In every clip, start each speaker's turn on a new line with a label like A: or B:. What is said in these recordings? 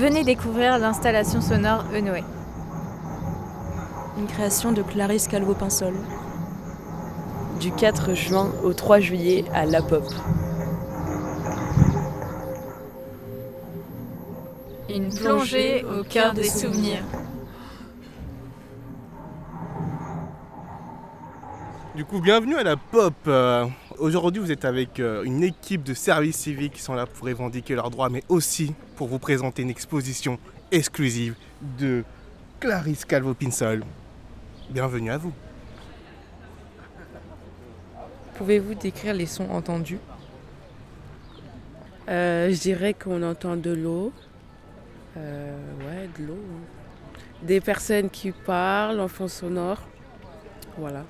A: Venez découvrir l'installation sonore Enoé.
B: Une création de Clarisse Calvo-Pinsol.
C: Du 4 juin au 3 juillet à La Pop.
A: Une plongée au cœur des souvenirs.
D: Du coup, bienvenue à la Pop. Euh, Aujourd'hui, vous êtes avec euh, une équipe de services civiques qui sont là pour revendiquer leurs droits, mais aussi pour vous présenter une exposition exclusive de Clarisse Calvo-Pinsol. Bienvenue à vous.
C: Pouvez-vous décrire les sons entendus?
E: Euh, je dirais qu'on entend de l'eau. Euh, ouais, de l'eau. hein. Des personnes qui parlent en fond sonore. Voilà.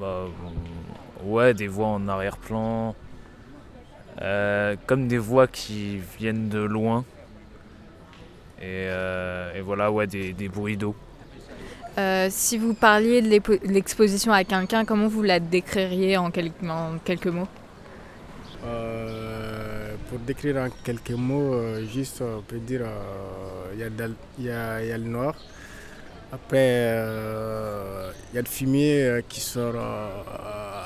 F: Bah, ouais, des voix en arrière-plan. Euh, comme des voix qui viennent de loin. Et, euh, et voilà, ouais, des, des bruits d'eau.
A: Euh, si vous parliez de l'exposition à quelqu'un, comment vous la décririez en, quel- en quelques mots?
G: Euh, pour décrire en quelques mots, euh, juste on peut dire euh, il y, a de- il y a- il y a le noir. Après, euh, il y a le fumier euh, qui sort euh,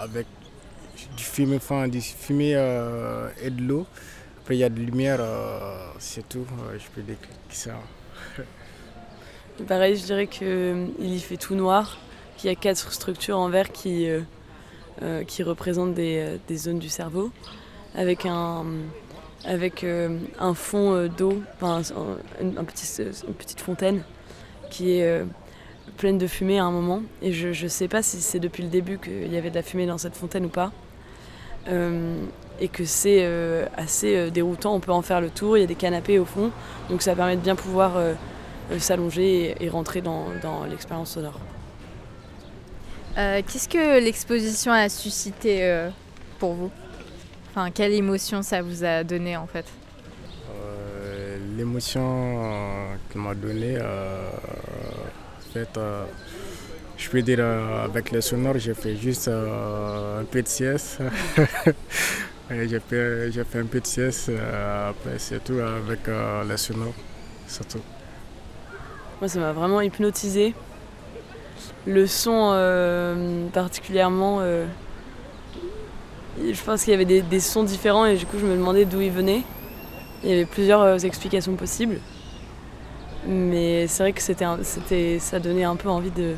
G: avec du fumier, enfin, du fumier euh, et de l'eau. Après, il y a de lumière, euh, c'est tout. euh, je peux décrire ça.
C: Pareil, je dirais qu'il y fait tout noir, qu'il y a quatre structures en verre qui, euh, euh, qui représentent des, euh, des zones du cerveau, avec un, avec, euh, un fond euh, d'eau, enfin, un- une petite fontaine qui est euh, pleine de fumée à un moment. Et je ne sais pas si c'est depuis le début qu'il y avait de la fumée dans cette fontaine ou pas. Euh, et que c'est euh, assez euh, déroutant, on peut en faire le tour, il y a des canapés au fond, donc ça permet de bien pouvoir s'allonger et, et rentrer dans, dans l'expérience sonore.
A: Euh, Qu'est-ce que l'exposition a suscité euh, pour vous? Enfin, quelle émotion ça vous a donné en fait?
G: Euh, L'émotion euh, qu'il m'a donnée, euh, fait, euh, je peux dire euh, avec le sonore, j'ai fait juste euh, un peu de sieste. J'ai fait, un peu de sieste, après c'est tout avec euh, le sonore, surtout.
C: Moi, ça m'a vraiment hypnotisé. Le son, particulièrement, je pense qu'il y avait des, des sons différents et du coup, je me demandais d'où ils venaient. Il y avait plusieurs explications possibles. Mais c'est vrai que c'était, c'était, ça donnait un peu envie de.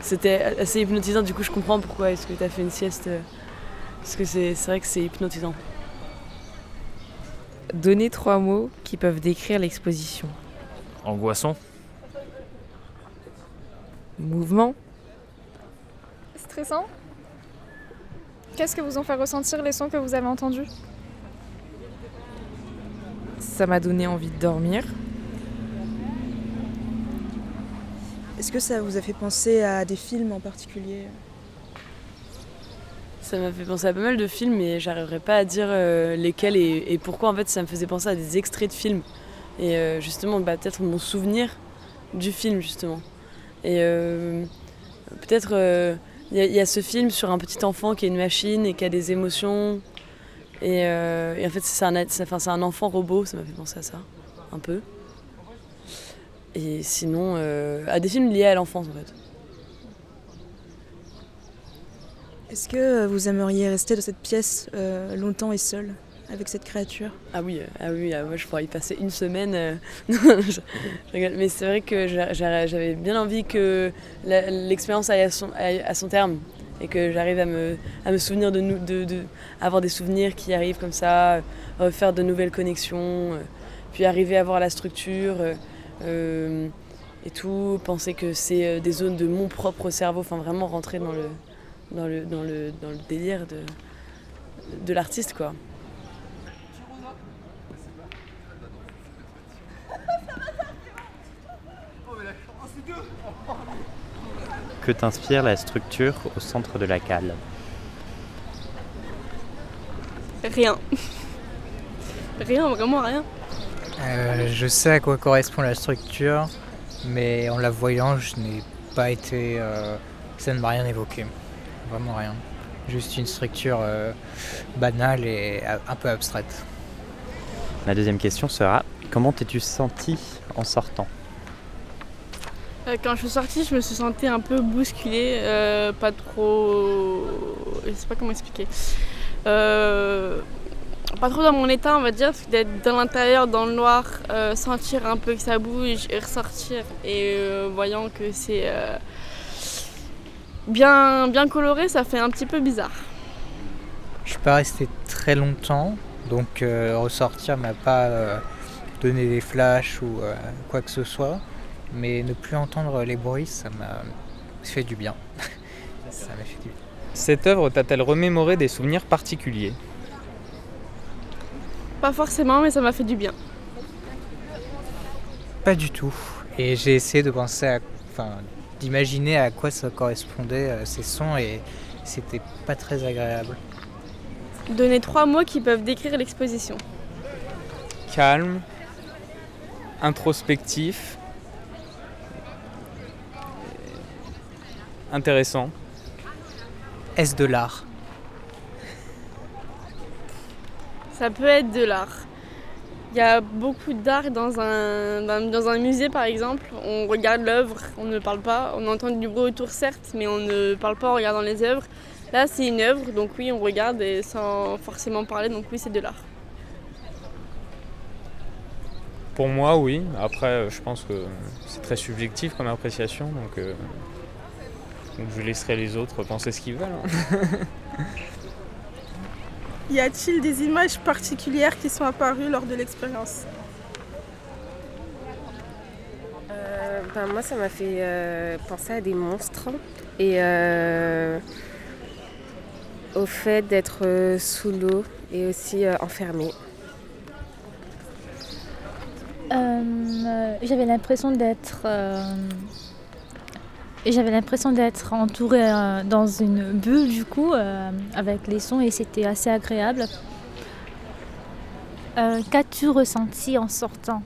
C: C'était assez hypnotisant, du coup, je comprends pourquoi est-ce que tu as fait une sieste. euh, Parce que c'est, c'est vrai que c'est hypnotisant.
B: Donnez trois mots qui peuvent décrire l'exposition.
F: Angoissant
B: Mouvement,
H: Stressant Qu'est-ce que vous ont fait ressentir les sons que vous avez entendus?
B: Ça m'a donné envie de dormir.
I: Est-ce que ça vous a fait penser à des films en particulier?
C: Ça m'a fait penser à pas mal de films, mais j'arriverai pas à dire euh, lesquels et, pourquoi. En fait, ça me faisait penser à des extraits de films. Et euh, justement, bah, peut-être mon souvenir du film, justement. Et euh, peut-être, il y, a- ce film sur un petit enfant qui est une machine et qui a des émotions. Et, en fait, c'est un enfant robot, ça m'a fait penser à ça, un peu. Et sinon, euh, à des films liés à l'enfance, en fait.
I: Est-ce que vous aimeriez rester dans cette pièce euh, longtemps et seul avec cette créature?
C: Ah oui, euh, ah oui, ah, moi je pourrais y passer une semaine. euh, non, je, je rigole. Mais c'est vrai que j'a- j'a- j'avais bien envie que l'expérience aille à son, aille à son terme et que j'arrive à me, à me souvenir de nous, de, de- avoir des souvenirs qui arrivent comme ça, refaire de nouvelles connexions, puis arriver à voir la structure et tout, penser que c'est euh, des zones de mon propre cerveau, enfin vraiment rentrer dans le, dans le, dans le, dans le délire de, de l'artiste quoi.
J: Que t'inspire la structure au centre de la cale?
K: Rien. Rien, vraiment rien.
L: Euh, je sais à quoi correspond la structure, mais en la voyant, je n'ai pas été. euh, ça ne m'a rien évoqué. Vraiment rien. Juste une structure euh, banale et un peu abstraite.
J: La deuxième question sera Comment t'es-tu senti en sortant?
K: Quand je suis sortie, je me suis sentie un peu bousculée, euh, pas trop. Je sais pas comment expliquer. Euh, Pas trop dans mon état, on va dire, parce que d'être dans l'intérieur, dans le noir, euh, sentir un peu que ça bouge et ressortir, et euh, voyant que c'est euh, bien, bien coloré, ça fait un petit peu bizarre.
L: Je suis pas resté très longtemps, donc euh, ressortir m'a pas euh, donné des flashs ou euh, quoi que ce soit. Mais ne plus entendre les bruits, ça m'a fait du bien. ça m'a fait du bien.
M: Cette œuvre t'a-t-elle remémoré des souvenirs particuliers?
K: Pas forcément, mais ça m'a fait du bien.
L: Pas du tout. Et j'ai essayé de penser à. Enfin, d'imaginer à quoi ça correspondait euh, ces sons et c'était pas très agréable.
K: Donner trois mots qui peuvent décrire l'exposition.
M: Calme, introspectif, intéressant.
L: Est-ce de l'art?
K: Ça peut être de l'art. Il y a beaucoup d'art dans un, dans, un musée par exemple. On regarde l'œuvre, on ne parle pas. On entend du bruit autour certes, mais on ne parle pas en regardant les œuvres. Là c'est une œuvre, donc oui on regarde et sans forcément parler, donc oui c'est de l'art.
M: Pour moi, oui. Après, euh, je pense que c'est très subjectif comme appréciation, donc, euh, je laisserai les autres penser ce qu'ils veulent. hein.
N: Y a-t-il des images particulières qui sont apparues lors de l'expérience?
O: Euh, ben, moi, ça m'a fait euh, penser à des monstres et euh, au fait d'être euh, sous l'eau et aussi euh, enfermé.
P: Euh, j'avais l'impression d'être euh, j'avais l'impression d'être entourée euh, dans une bulle du coup euh, avec les sons et c'était assez agréable. Euh, Qu'as-tu ressenti en sortant?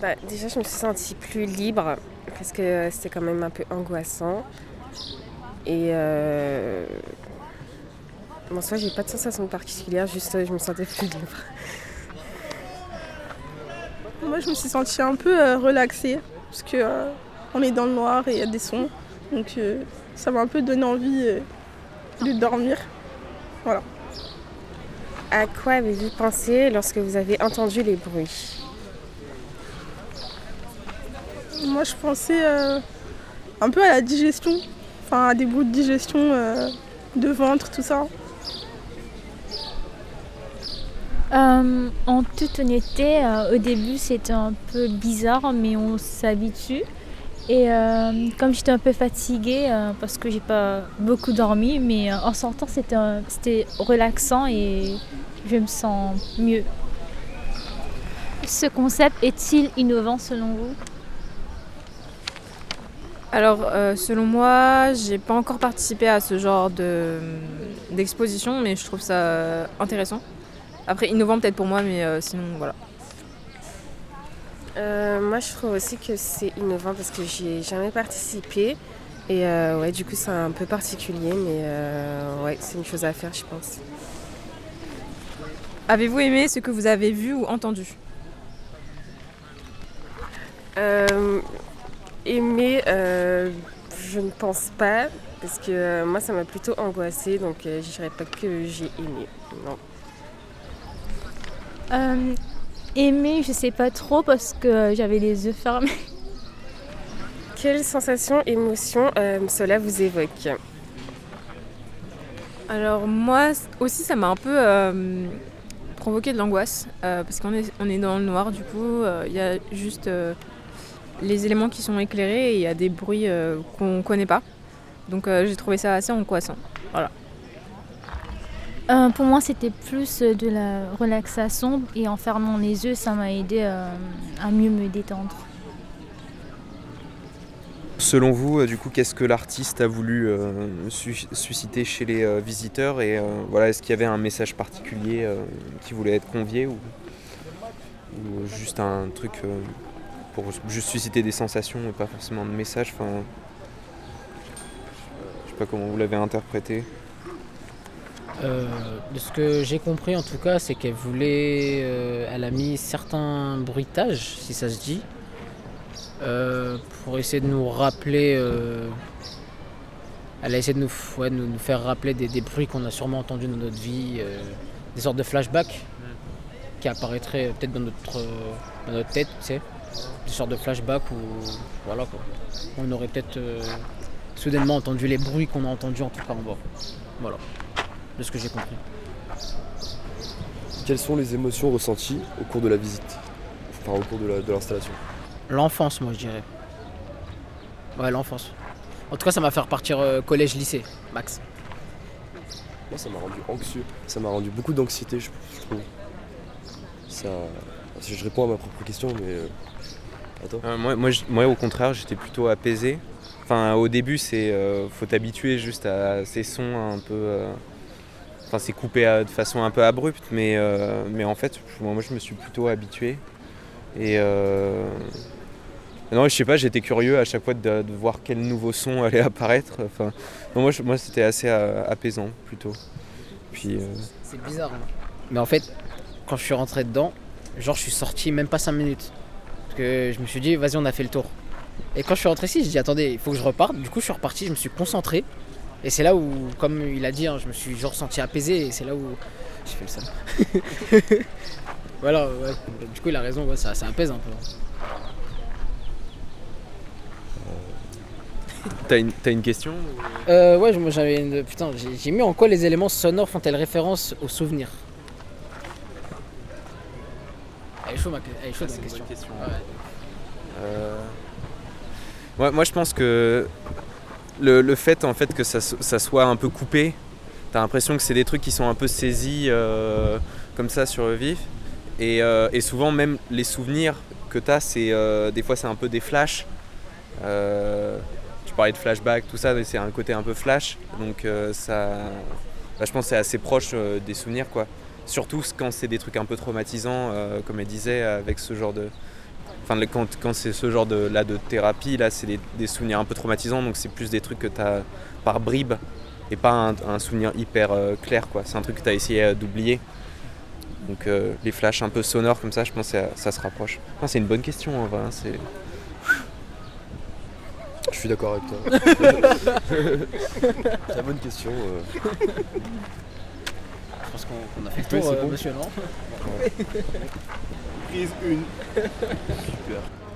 O: Bah, déjà, je me suis sentie plus libre parce que c'était quand même un peu angoissant. Et en soi, j'ai pas de sensation particulière, juste je me sentais plus libre.
N: Moi, je me suis sentie un peu euh, relaxée parce que euh, on est dans le noir et il y a des sons. Donc, euh, ça m'a un peu donné envie de dormir. Voilà.
O: À quoi avez-vous pensé lorsque vous avez entendu les bruits?
N: Moi, je pensais un peu à la digestion, enfin à des bruits de digestion, de ventre, tout ça.
P: Euh, En toute honnêteté, euh, au début c'était un peu bizarre, mais on s'habitue. Et euh, comme j'étais un peu fatiguée parce que j'ai pas beaucoup dormi, mais en sortant c'était relaxant et je me sens mieux. Ce concept est-il innovant selon vous?
B: Alors, selon moi, j'ai pas encore participé à ce genre de, d'exposition, mais je trouve ça intéressant. Après, innovant peut-être pour moi, mais euh, sinon, voilà.
O: Euh, Moi, je trouve aussi que c'est innovant parce que j'y ai jamais participé. Et euh, ouais, du coup, c'est un peu particulier, mais euh, ouais, c'est une chose à faire, je pense.
B: Avez-vous aimé ce que vous avez vu ou entendu?
O: Aimer, je ne pense pas, parce que moi, ça m'a plutôt angoissée, donc je dirais pas que j'ai aimé. Non.
P: Euh, Aimer, je sais pas trop parce que j'avais les yeux fermés.
O: Quelle sensation, émotion euh, cela vous évoque?
B: Alors moi aussi ça m'a un peu euh, provoqué de l'angoisse euh, parce qu'on est, on est dans le noir du coup euh, il y a juste euh, les éléments qui sont éclairés et il y a des bruits euh, qu'on connaît pas. Donc euh, j'ai trouvé ça assez angoissant. Voilà.
P: Euh, pour moi, c'était plus de la relaxation et en fermant les yeux, ça m'a aidé euh, à mieux me détendre.
Q: Selon vous, euh, du coup, qu'est-ce que l'artiste a voulu euh, su- susciter chez les euh, visiteurs et euh, voilà, est-ce qu'il y avait un message particulier euh, qui voulait être convié ou, juste un truc euh, pour juste susciter des sensations et pas forcément de message Enfin, je sais pas comment vous l'avez interprété.
R: Euh, de ce que j'ai compris en tout cas, c'est qu'elle voulait. euh, elle a mis certains bruitages, si ça se dit, euh, pour essayer de nous rappeler. elle a essayé de nous, faire rappeler des, bruits qu'on a sûrement entendus dans notre vie, des sortes de flashbacks qui apparaîtraient peut-être dans notre, dans notre tête, tu sais. Des sortes de flashbacks où. Voilà quoi. On aurait peut-être soudainement entendu les bruits qu'on a entendus en tout cas en bas. Voilà. De ce que j'ai compris.
S: Quelles sont les émotions ressenties au cours de la visite Enfin, au cours de la- de l'installation
R: L'enfance, moi, je dirais. Ouais, l'enfance. En tout cas, ça m'a fait repartir euh, collège-lycée, max.
S: Moi, ça m'a rendu anxieux. Ça m'a rendu beaucoup d'anxiété, je, je trouve. Ça... si Je réponds à ma propre question, mais. euh, à toi
Q: Euh, moi, moi, au contraire, j'étais plutôt apaisé. Enfin, au début, c'est euh, faut t'habituer juste à ces sons un peu. Enfin, c'est coupé de façon un peu abrupte, mais, euh, mais en fait, moi, je me suis plutôt habitué. Et euh, non, je sais pas, j'étais curieux à chaque fois de, voir quel nouveau son allait apparaître. Enfin, moi, je- moi, c'était assez euh, apaisant plutôt. Puis.
R: C'est bizarre. hein. Mais en fait, quand je suis rentré dedans, genre, je suis sorti même pas 5 minutes. Parce que je me suis dit, vas-y, on a fait le tour. Et quand je suis rentré ici, j'ai dit, attendez, il faut que je reparte. Du coup, je suis reparti, je me suis concentré. Et c'est là où, comme il a dit, hein, je me suis genre senti apaisé. Et c'est là où j'ai fait le seul. voilà, ouais. Du coup, il a raison, ouais, ça, ça apaise un peu. hein.
Q: T'as une, t'as une question
R: Euh, ouais, moi j'avais une. Putain, j'ai j'ai mis en quoi les éléments sonores font-elles référence aux souvenirs? Elle est chaude ma, elle est
Q: Ah,
R: question.
Q: bonne question.
R: Ouais.
Q: Euh, ouais, moi je pense que le, le fait en fait que ça, ça soit un peu coupé, t'as l'impression que c'est des trucs qui sont un peu saisis euh, comme ça sur le vif. Et, euh, et souvent même les souvenirs que t'as, c'est euh, des fois c'est un peu des flashs. Tu parlais de flashback, tout ça, c'est un côté un peu flash. Donc ça, bah, je pense c'est assez proche des souvenirs quoi. Surtout quand c'est des trucs un peu traumatisants, comme elle disait, avec ce genre de, Enfin, quand, quand c'est ce genre de, là, de thérapie, là, c'est des, des souvenirs un peu traumatisants, donc c'est plus des trucs que tu as par bribes et pas un, un souvenir hyper euh, clair. quoi. C'est un truc que tu as essayé euh, d'oublier. Donc euh, les flashs un peu sonores comme ça, je pense que ça, ça se rapproche. Non, c'est une bonne question en vrai. hein, c'est...
S: Je suis d'accord avec toi. C'est la bonne question. euh.
R: Je pense qu'on qu'on a fait le tour, euh,
S: bon.
R: monsieur, non?
S: Ouais.
D: Prise une.
S: yapıyor.